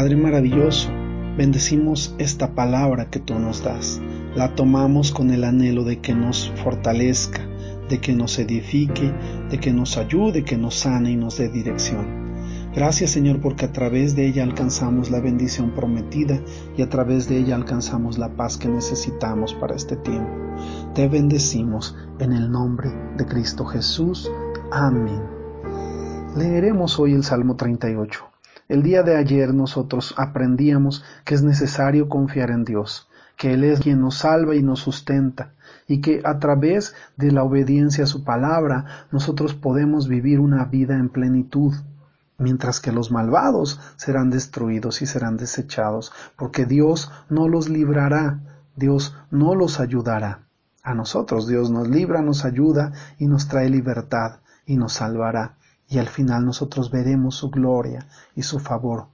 Padre maravilloso, bendecimos esta palabra que tú nos das. La tomamos con el anhelo de que nos fortalezca, de que nos edifique, de que nos ayude, que nos sane y nos dé dirección. Gracias Señor porque a través de ella alcanzamos la bendición prometida y a través de ella alcanzamos la paz que necesitamos para este tiempo. Te bendecimos en el nombre de Cristo Jesús. Amén. Leeremos hoy el Salmo 38. El día de ayer nosotros aprendíamos que es necesario confiar en Dios, que Él es quien nos salva y nos sustenta, y que a través de la obediencia a su palabra nosotros podemos vivir una vida en plenitud, mientras que los malvados serán destruidos y serán desechados, porque Dios no los librará, Dios no los ayudará. A nosotros Dios nos libra, nos ayuda y nos trae libertad y nos salvará. Y al final nosotros veremos su gloria y su favor.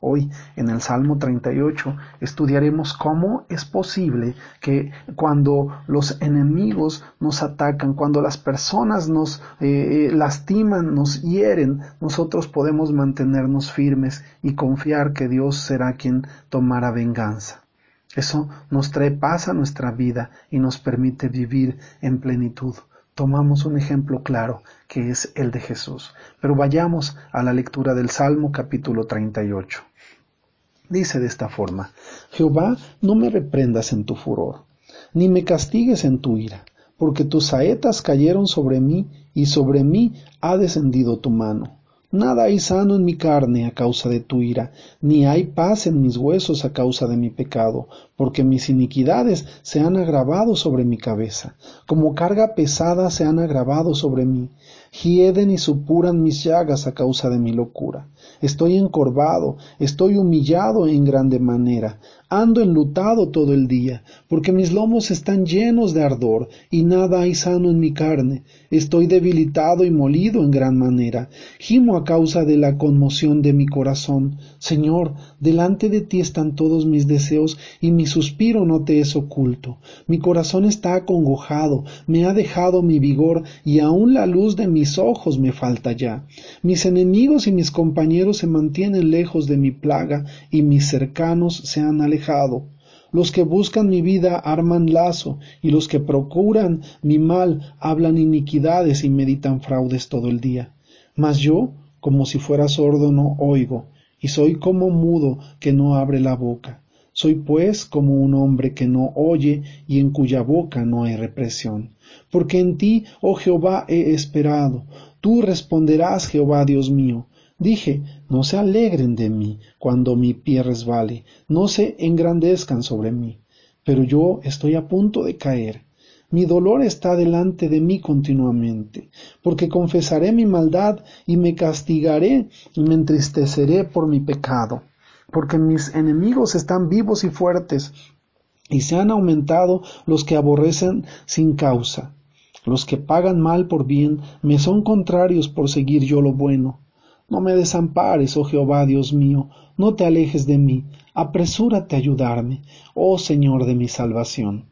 Hoy, en el Salmo 38, estudiaremos cómo es posible que cuando los enemigos nos atacan, cuando las personas nos eh, eh, lastiman, nos hieren, nosotros podemos mantenernos firmes y confiar que Dios será quien tomará venganza. Eso nos trae paz a nuestra vida y nos permite vivir en plenitud tomamos un ejemplo claro, que es el de Jesús. Pero vayamos a la lectura del Salmo capítulo 38. Dice de esta forma, Jehová, no me reprendas en tu furor, ni me castigues en tu ira, porque tus saetas cayeron sobre mí, y sobre mí ha descendido tu mano. Nada hay sano en mi carne a causa de tu ira, ni hay paz en mis huesos a causa de mi pecado, porque mis iniquidades se han agravado sobre mi cabeza, como carga pesada se han agravado sobre mí, hieden y supuran mis llagas a causa de mi locura. Estoy encorvado, estoy humillado en grande manera, ando enlutado todo el día, porque mis lomos están llenos de ardor, y nada hay sano en mi carne. Estoy debilitado y molido en gran manera. Gimo a causa de la conmoción de mi corazón. Señor, delante de ti están todos mis deseos, y mi suspiro no te es oculto. Mi corazón está acongojado, me ha dejado mi vigor, y aun la luz de mis ojos me falta ya. Mis enemigos y mis compañeros se mantienen lejos de mi plaga, y mis cercanos se han alejado. Los que buscan mi vida arman lazo, y los que procuran mi mal hablan iniquidades y meditan fraudes todo el día. Mas yo, como si fuera sordo, no oigo, y soy como mudo que no abre la boca. Soy pues como un hombre que no oye y en cuya boca no hay represión. Porque en ti, oh Jehová, he esperado. Tú responderás, Jehová Dios mío. Dije, no se alegren de mí cuando mi pie resbale, no se engrandezcan sobre mí. Pero yo estoy a punto de caer. Mi dolor está delante de mí continuamente, porque confesaré mi maldad y me castigaré y me entristeceré por mi pecado, porque mis enemigos están vivos y fuertes, y se han aumentado los que aborrecen sin causa. Los que pagan mal por bien me son contrarios por seguir yo lo bueno. No me desampares, oh Jehová Dios mío, no te alejes de mí, apresúrate a ayudarme, oh Señor de mi salvación.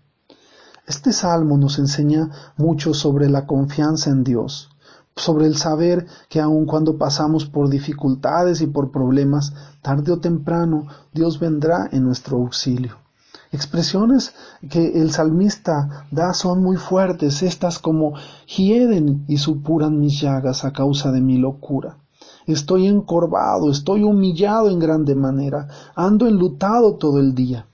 Este salmo nos enseña mucho sobre la confianza en Dios, sobre el saber que aun cuando pasamos por dificultades y por problemas, tarde o temprano Dios vendrá en nuestro auxilio. Expresiones que el salmista da son muy fuertes, estas como hieden y supuran mis llagas a causa de mi locura. Estoy encorvado, estoy humillado en grande manera, ando enlutado todo el día.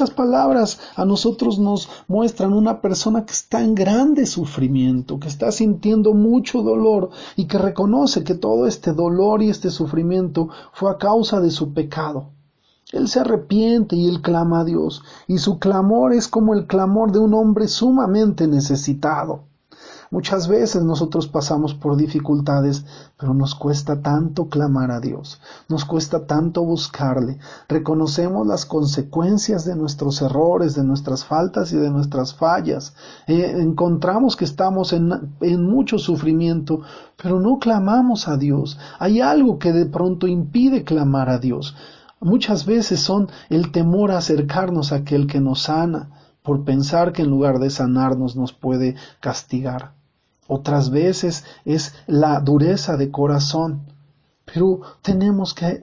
Estas palabras a nosotros nos muestran una persona que está en grande sufrimiento, que está sintiendo mucho dolor y que reconoce que todo este dolor y este sufrimiento fue a causa de su pecado. Él se arrepiente y él clama a Dios, y su clamor es como el clamor de un hombre sumamente necesitado. Muchas veces nosotros pasamos por dificultades, pero nos cuesta tanto clamar a Dios, nos cuesta tanto buscarle. Reconocemos las consecuencias de nuestros errores, de nuestras faltas y de nuestras fallas. Eh, encontramos que estamos en, en mucho sufrimiento, pero no clamamos a Dios. Hay algo que de pronto impide clamar a Dios. Muchas veces son el temor a acercarnos a aquel que nos sana, por pensar que en lugar de sanarnos nos puede castigar otras veces es la dureza de corazón. Pero tenemos que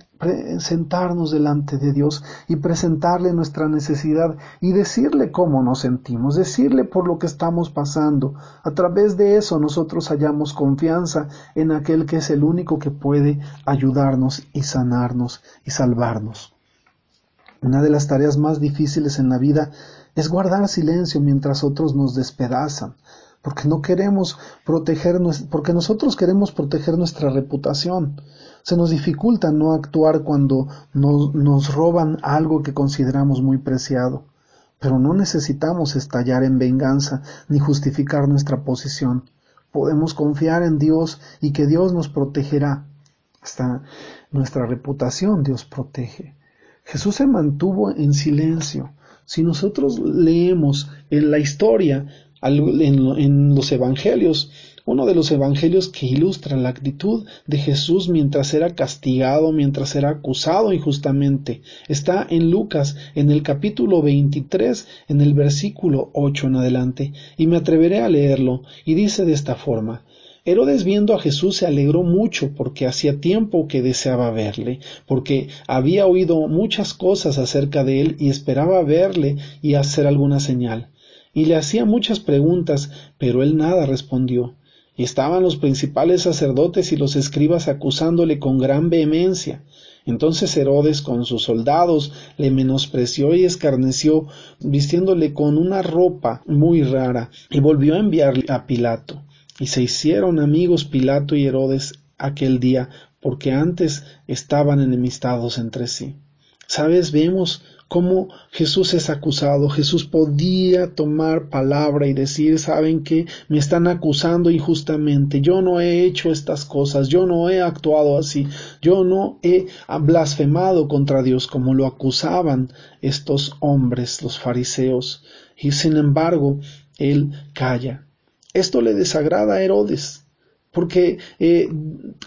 sentarnos delante de Dios y presentarle nuestra necesidad y decirle cómo nos sentimos, decirle por lo que estamos pasando. A través de eso nosotros hallamos confianza en aquel que es el único que puede ayudarnos y sanarnos y salvarnos. Una de las tareas más difíciles en la vida es guardar silencio mientras otros nos despedazan, porque no queremos proteger, porque nosotros queremos proteger nuestra reputación. Se nos dificulta no actuar cuando nos, nos roban algo que consideramos muy preciado. Pero no necesitamos estallar en venganza ni justificar nuestra posición. Podemos confiar en Dios y que Dios nos protegerá. Hasta nuestra reputación Dios protege. Jesús se mantuvo en silencio. Si nosotros leemos en la historia, en, los evangelios, uno de los evangelios que ilustra la actitud de Jesús mientras era castigado, mientras era acusado injustamente, está en Lucas, en el capítulo 23, en el versículo 8 en adelante, y me atreveré a leerlo, y dice de esta forma, Herodes viendo a Jesús se alegró mucho porque hacía tiempo que deseaba verle, porque había oído muchas cosas acerca de él y esperaba verle y hacer alguna señal. Y le hacía muchas preguntas, pero él nada respondió. Estaban los principales sacerdotes y los escribas acusándole con gran vehemencia. Entonces Herodes con sus soldados le menospreció y escarneció, vistiéndole con una ropa muy rara, y volvió a enviarle a Pilato. Y se hicieron amigos Pilato y Herodes aquel día, porque antes estaban enemistados entre sí. ¿Sabes? Vemos cómo Jesús es acusado. Jesús podía tomar palabra y decir, ¿saben qué? Me están acusando injustamente. Yo no he hecho estas cosas. Yo no he actuado así. Yo no he blasfemado contra Dios como lo acusaban estos hombres, los fariseos. Y sin embargo, él calla. Esto le desagrada a Herodes, porque eh,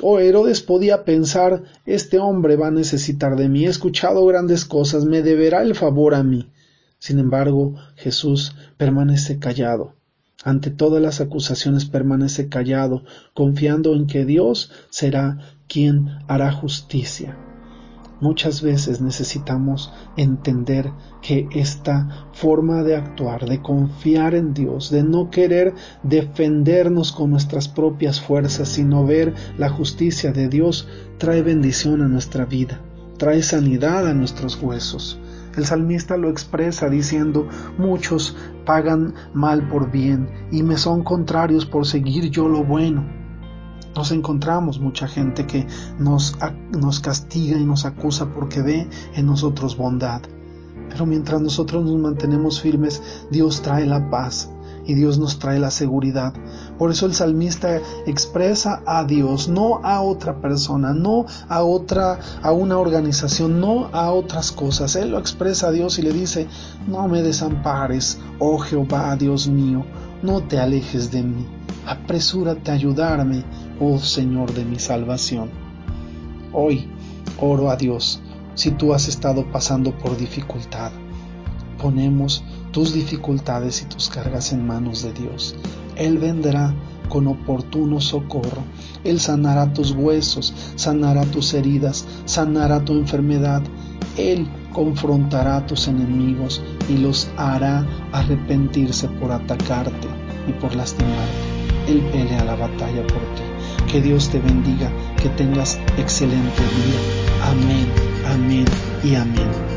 oh, Herodes podía pensar, este hombre va a necesitar de mí, he escuchado grandes cosas, me deberá el favor a mí. Sin embargo, Jesús permanece callado. Ante todas las acusaciones permanece callado, confiando en que Dios será quien hará justicia. Muchas veces necesitamos entender que esta forma de actuar, de confiar en Dios, de no querer defendernos con nuestras propias fuerzas, sino ver la justicia de Dios, trae bendición a nuestra vida, trae sanidad a nuestros huesos. El salmista lo expresa diciendo, muchos pagan mal por bien y me son contrarios por seguir yo lo bueno nos encontramos mucha gente que nos, nos castiga y nos acusa porque ve en nosotros bondad. Pero mientras nosotros nos mantenemos firmes, Dios trae la paz y Dios nos trae la seguridad. Por eso el salmista expresa a Dios, no a otra persona, no a otra, a una organización, no a otras cosas. Él lo expresa a Dios y le dice, no me desampares, oh Jehová, Dios mío, no te alejes de mí. Apresúrate a ayudarme, oh Señor de mi salvación. Hoy oro a Dios si tú has estado pasando por dificultad. Ponemos tus dificultades y tus cargas en manos de Dios. Él vendrá con oportuno socorro. Él sanará tus huesos, sanará tus heridas, sanará tu enfermedad. Él confrontará a tus enemigos y los hará arrepentirse por atacarte y por lastimarte. Él pelea la batalla por ti. Que Dios te bendiga, que tengas excelente día. Amén, amén y amén.